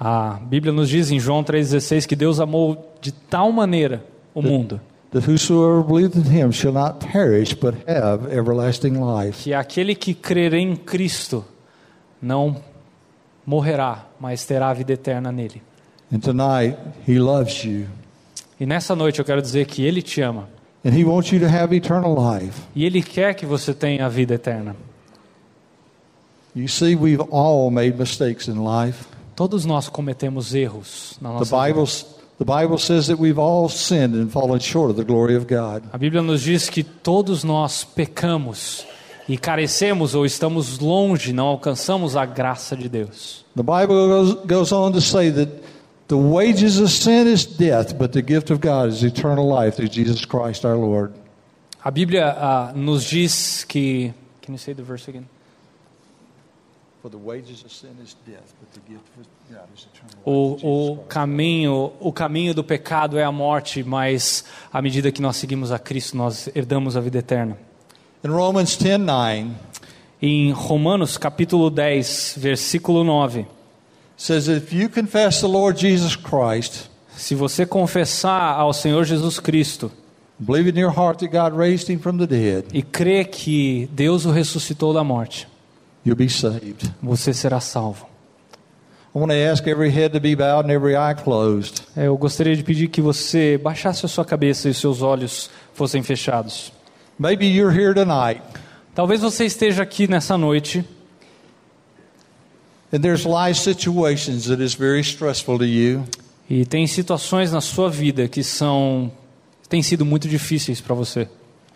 A Bíblia nos diz em João 3,16 que Deus amou de tal maneira o mundo that whosoever believeth in him shall not perish but have everlasting life. que aquele que crer em Cristo não morrerá, mas terá a vida eterna nele. And tonight he loves you. E nessa noite eu quero dizer que Ele te ama. and He wants you to have eternal life. E Ele quer que você tenha a vida eterna. You see, we've all made mistakes in life. Todos nós cometemos erros na The nossa vida. Bible, the Bible says that we've all sinned and fallen short of the glory of God. A Bíblia nos diz que todos nós pecamos e carecemos ou estamos longe, não alcançamos a graça de Deus. The Bible goes, goes on to say that the wages of sin is death, but the gift of God is eternal life through Jesus Christ our Lord. A Bíblia ah, nos diz que. Can you say the verse again? O, o caminho, o caminho do pecado é a morte, mas à medida que nós seguimos a Cristo, nós herdamos a vida eterna. In Romans 10 9, Em Romanos capítulo 10, versículo 9, says, If you confess the Lord Jesus Christ, se você confessar ao Senhor Jesus Cristo believe in your heart that God raised him from the dead, e crer que Deus o ressuscitou da morte, you'll be saved. você será salvo. I want to ask every head to be bowed and every eye closed. Eu gostaria de pedir que você baixasse a sua cabeça e seus olhos fossem fechados. Maybe you're here tonight Talvez você esteja aqui nessa noite and there's life situations that is very stressful to you. e tem situações na sua vida que são têm sido muito difíceis para você.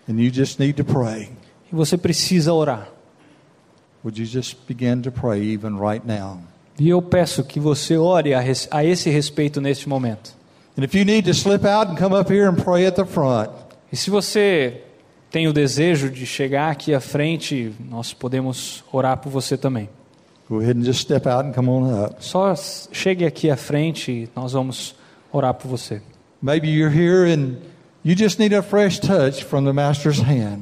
and you just need to pray. E você precisa orar. E eu peço que você ore a, res- a esse respeito neste momento. And if you need to slip out and come up here and pray at the front, E se você tem o desejo de chegar aqui à frente, nós podemos orar por você também. go ahead and just step out and come on up. Só chegue aqui à frente e nós vamos orar por você. Maybe you're here and you just need a fresh touch from the Master's hand.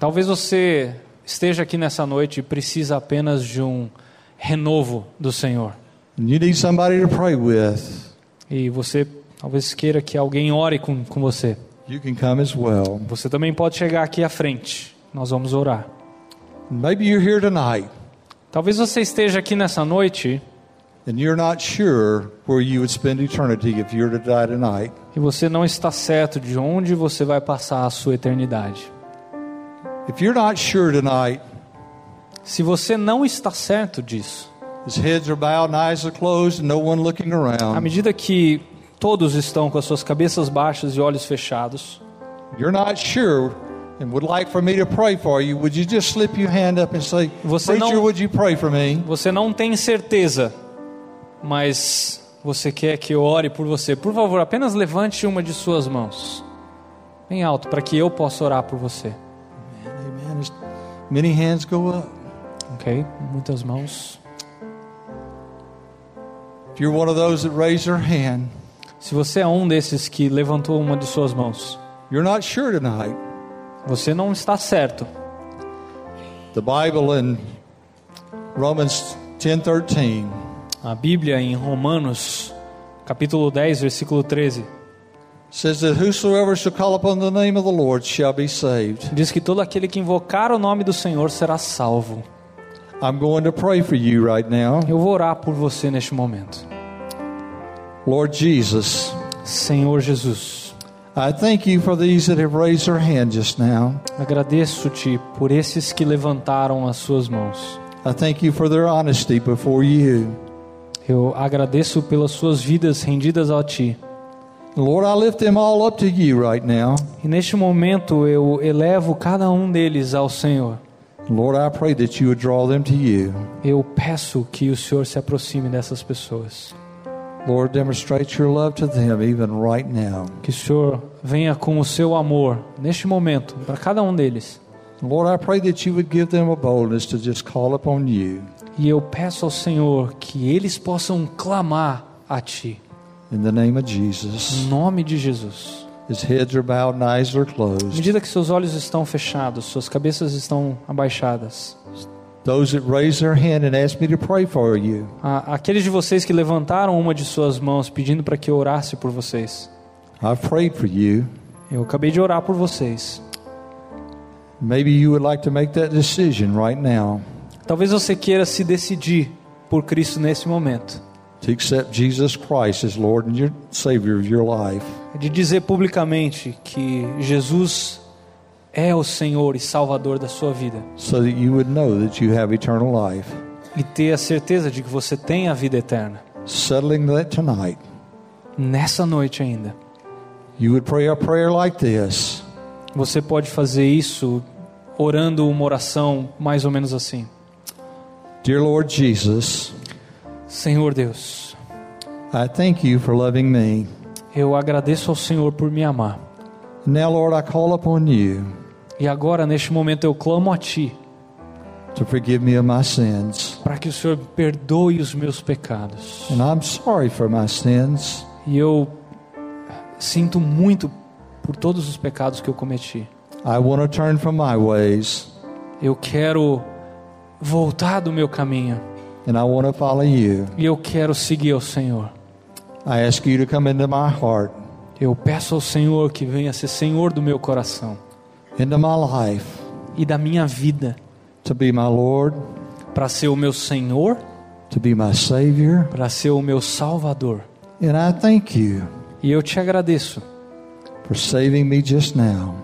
Talvez você esteja aqui nessa noite e precisa apenas de um renovo do Senhor. You need somebody to pray with. E você talvez queira que alguém ore com, com você. You can come as well. Você também pode chegar aqui à frente. Nós vamos orar. Maybe you're here tonight Talvez você esteja aqui nessa noite e você não está certo de onde você vai passar a sua eternidade. If you're not sure tonight, Se você não está certo disso, as heads are bowed and eyes are closed and no one looking à around, medida que todos estão com as suas cabeças baixas e olhos fechados, you're not sure and would like for me to pray for you, would you just slip your hand up and say, Você Preacher, não- would you pray for me? você não tem certeza, mas você quer que eu ore por você, por favor, apenas levante uma de suas mãos, bem alto, para que eu possa orar por você. Many hands go up. Ok? Muitas mãos. If you're one of those that their hand, Se você é um desses que levantou uma de suas mãos, you're not sure tonight. você não está certo. The Bible in Romans 10:13 A Bíblia em Romanos, capítulo 10, versículo 13, diz que todo aquele que invocar o nome do Senhor será salvo. I'm going to pray for you right now. Eu vou orar por você neste momento. Lord Jesus, Senhor Jesus, I thank you for these that have raised their hand just now. agradeço-te por esses que levantaram as suas mãos. I thank you for their honesty before you. Eu agradeço pelas suas vidas rendidas a ti. Lord, I lift them all up to you right now. E neste momento eu elevo cada um deles ao Senhor. Lord, I pray that you would draw them to you. Eu peço que o Senhor se aproxime dessas pessoas. Lord, demonstrate your love to them even right now. Que o Senhor venha com o seu amor neste momento para cada um deles. Lord, I pray that you would give them a boldness to just call upon you. E eu peço ao Senhor que eles possam clamar a Ti. In the name of Em Jesus. nome de Jesus. His heads are bowed and eyes are À closed. medida que seus olhos estão fechados, suas cabeças estão abaixadas. Those that raise their hand and ask me to pray for you, Aqueles de vocês que levantaram uma de suas mãos pedindo para que eu orasse por vocês. I've prayed for you. Eu acabei de orar por vocês. Maybe you would like to make that decision right now. Talvez você queira se decidir por Cristo nesse momento. To accept Jesus Christ as Lord and your Savior of your life. é de dizer publicamente que Jesus é o Senhor e Salvador da sua vida so that you would know that you have eternal life. e ter a certeza de que você tem a vida eterna. Settling that tonight, Nessa noite ainda, you would pray a prayer like this você pode fazer isso orando uma oração mais ou menos assim: Dear Lord Jesus, Senhor Deus, I thank you for loving me. eu agradeço ao Senhor por me amar. Now, Lord, I call upon you E agora, neste momento, eu clamo a Ti to forgive me of my sins. para que o Senhor perdoe os meus pecados. And I'm sorry for my sins. E eu sinto muito por todos os pecados que eu cometi. I want to turn from my ways Eu quero voltar do meu caminho and I want to follow you. e eu quero seguir ao Senhor. I ask you to come into my heart, Eu peço ao Senhor que venha ser Senhor do meu coração into my life, e da minha vida, to be my Lord, para ser o meu Senhor, to be my Savior. para ser o meu Salvador. And I thank you E eu te agradeço for saving me just now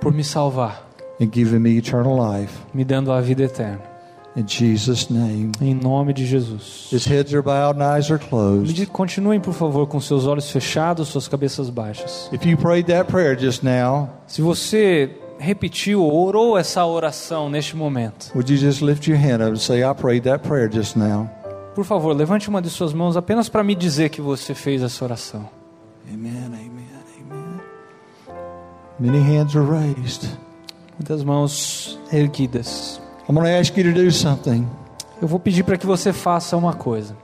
por me salvar, and giving me eternal life. me dando a vida eterna. In Jesus' name. Em nome de Jesus. His heads are bowed and eyes are closed. Continuem, por favor, com seus olhos fechados, suas cabeças baixas. If you prayed that prayer just now, Se você repetiu ou orou essa oração neste momento, would you just lift your hand up and say, I prayed that prayer just now? por favor, levante uma de suas mãos apenas para me dizer que você fez essa oração. Amen, amen, amen. Many hands are raised. Muitas mãos erguidas. I'm going to ask you to do something. Eu vou pedir para que você faça uma coisa.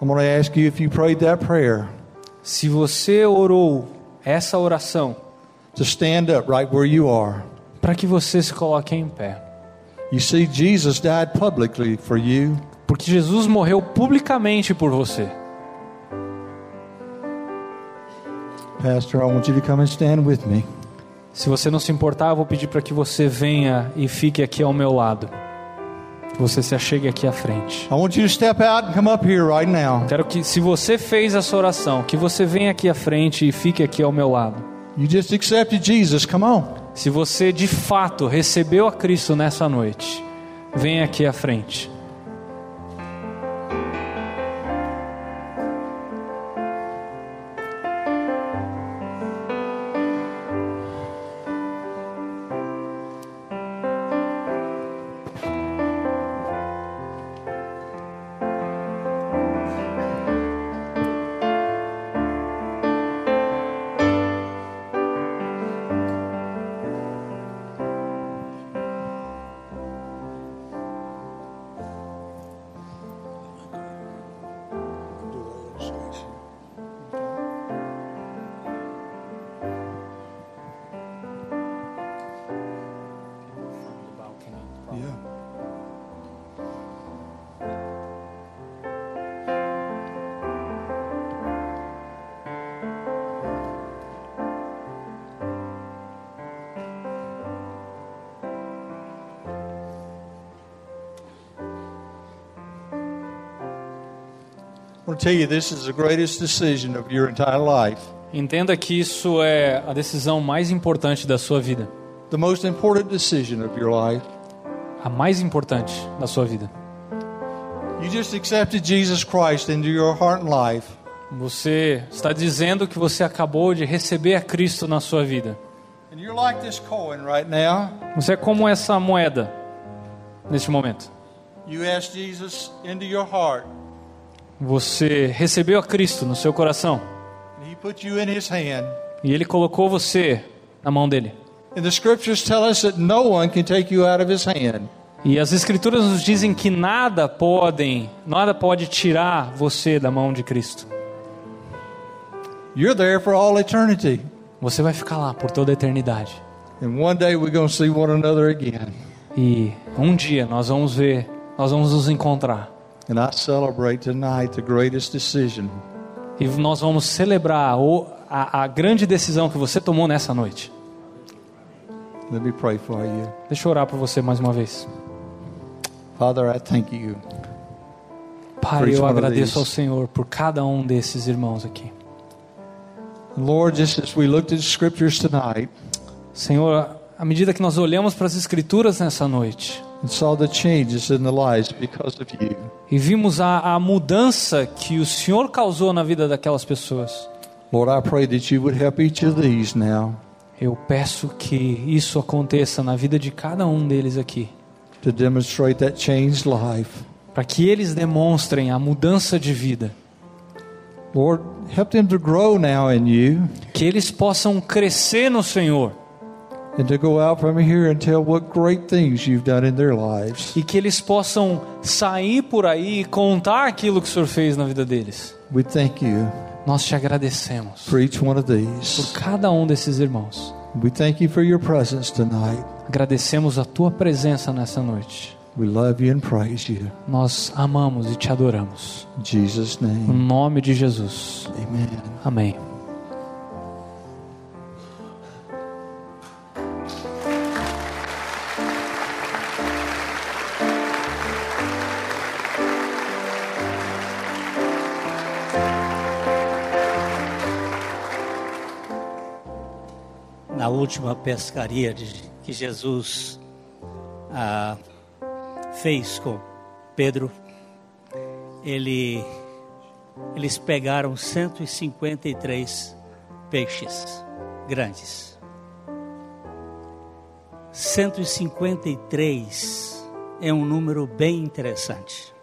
I'm going to ask you if you prayed that prayer Se você orou essa oração, to stand up right where you are. para que você se coloque em pé. You see, Jesus died publicly for you. Porque Jesus morreu publicamente por você. Pastor, I want you to come and stand with me. Se você não se importar, eu vou pedir para que você venha e fique aqui ao meu lado. Você se achegue aqui à frente. Right. Quero que, se você fez essa oração, que você venha aqui à frente e fique aqui ao meu lado. You just accepted Jesus. Come on. Se você de fato recebeu a Cristo nessa noite, venha aqui à frente. Entenda que isso é a decisão mais importante da sua vida. The most important decision of your life. A mais importante da sua vida. You just accepted Jesus Christ into your heart and life. Você está dizendo que você acabou de receber a Cristo na sua vida. And you're like this coin right now. Você é como essa moeda neste momento. You asked Jesus into your heart, Você recebeu a Cristo no seu coração e Ele colocou você na mão dele. E as Escrituras nos dizem que nada podem, nada pode tirar você da mão de Cristo. You're there for all eternity. Você vai ficar lá por toda a eternidade. And one day we're going to see one another again. E um dia nós vamos ver, nós vamos nos encontrar. And I celebrate tonight the greatest decision. E nós vamos celebrar a, a grande decisão que você tomou nessa noite. Let me pray for you. Deixa eu orar por você mais uma vez. Father, I thank you Pai, eu agradeço ao. Senhor por cada um desses irmãos aqui. Lord, just as we looked at scriptures tonight Senhor, à medida que nós olhamos para as Escrituras nessa noite and saw the changes in the lives because of you, e vimos a, a mudança que o Senhor causou na vida daquelas pessoas, Lord, I pray that you would help each of these now eu peço que isso aconteça na vida de cada um deles aqui, to demonstrate that changed life. para que eles demonstrem a mudança de vida, Lord, help them to grow now in you. Que eles possam crescer no Senhor e que eles possam sair por aí e contar aquilo que o Senhor fez na vida deles. We thank you Nós te agradecemos for each one of por these. cada um desses irmãos. We thank you for your presence tonight. Agradecemos a tua presença nessa noite. We love you and praise you. Nós amamos e te adoramos. In Jesus' No name, nome de Jesus. amen. Amém. Última pescaria de- que Jesus ah, fez com Pedro, ele, eles pegaram 153 peixes grandes. 153 é um número bem interessante.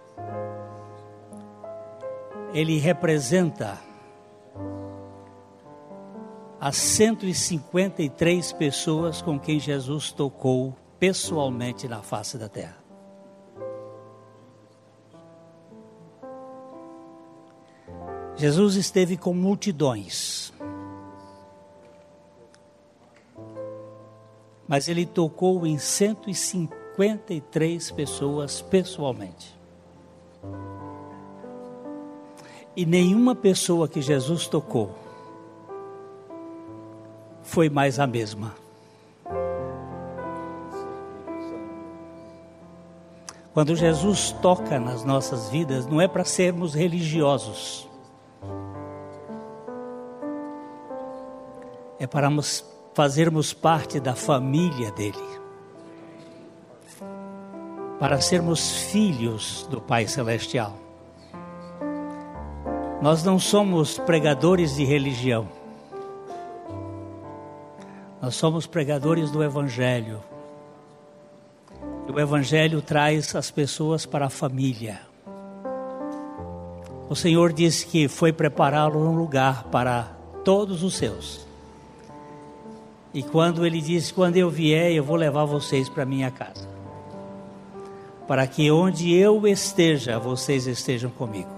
Ele representa as 153 pessoas com quem Jesus tocou pessoalmente na face da terra. Jesus esteve com multidões, mas ele tocou em 153 pessoas pessoalmente. E nenhuma pessoa que Jesus tocou foi mais a mesma. Quando Jesus toca nas nossas vidas, não é para sermos religiosos, é para fazermos parte da família dele, para sermos filhos do Pai Celestial. Nós não somos pregadores de religião. Nós somos pregadores do Evangelho. O Evangelho traz as pessoas para a família. O Senhor disse que foi prepará-lo um lugar para todos os seus. E quando Ele disse: Quando eu vier, eu vou levar vocês para minha casa. Para que onde eu esteja, vocês estejam comigo.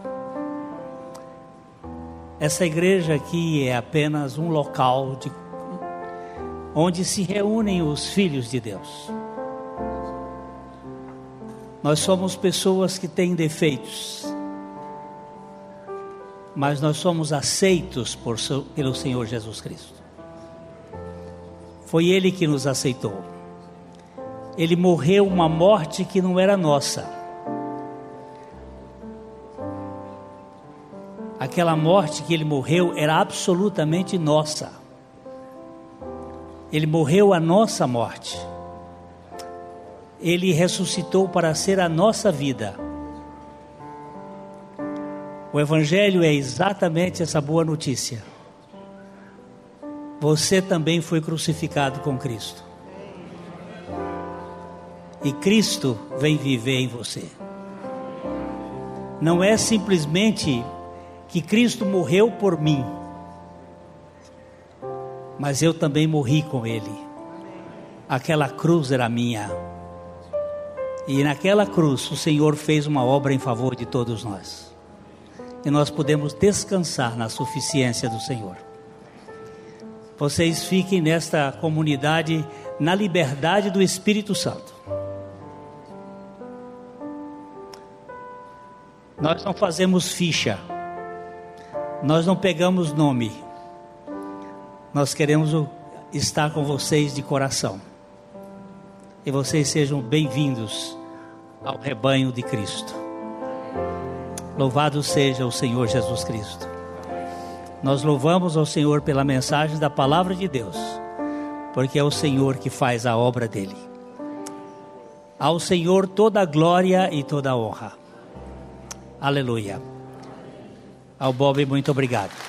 Essa igreja aqui é apenas um local de onde se reúnem os filhos de Deus. Nós somos pessoas que têm defeitos, mas nós somos aceitos por, pelo Senhor Jesus Cristo. Foi Ele que nos aceitou. Ele morreu uma morte que não era nossa. Aquela morte que ele morreu era absolutamente nossa. Ele morreu a nossa morte. Ele ressuscitou para ser a nossa vida. O Evangelho é exatamente essa boa notícia. Você também foi crucificado com Cristo. E Cristo vem viver em você. Não é simplesmente que Cristo morreu por mim mas eu também morri com ele. Aquela cruz era minha. E naquela cruz o Senhor fez uma obra em favor de todos nós. E nós podemos descansar na suficiência do Senhor. Vocês fiquem nesta comunidade na liberdade do Espírito Santo. Nós não fazemos ficha. Nós não pegamos nome. Nós queremos estar com vocês de coração. E vocês sejam bem-vindos ao rebanho de Cristo. Louvado seja o Senhor Jesus Cristo. Nós louvamos ao Senhor pela mensagem da palavra de Deus, porque é o Senhor que faz a obra dele. Ao Senhor toda a glória e toda a honra. Aleluia. Ao Bob, muito obrigado.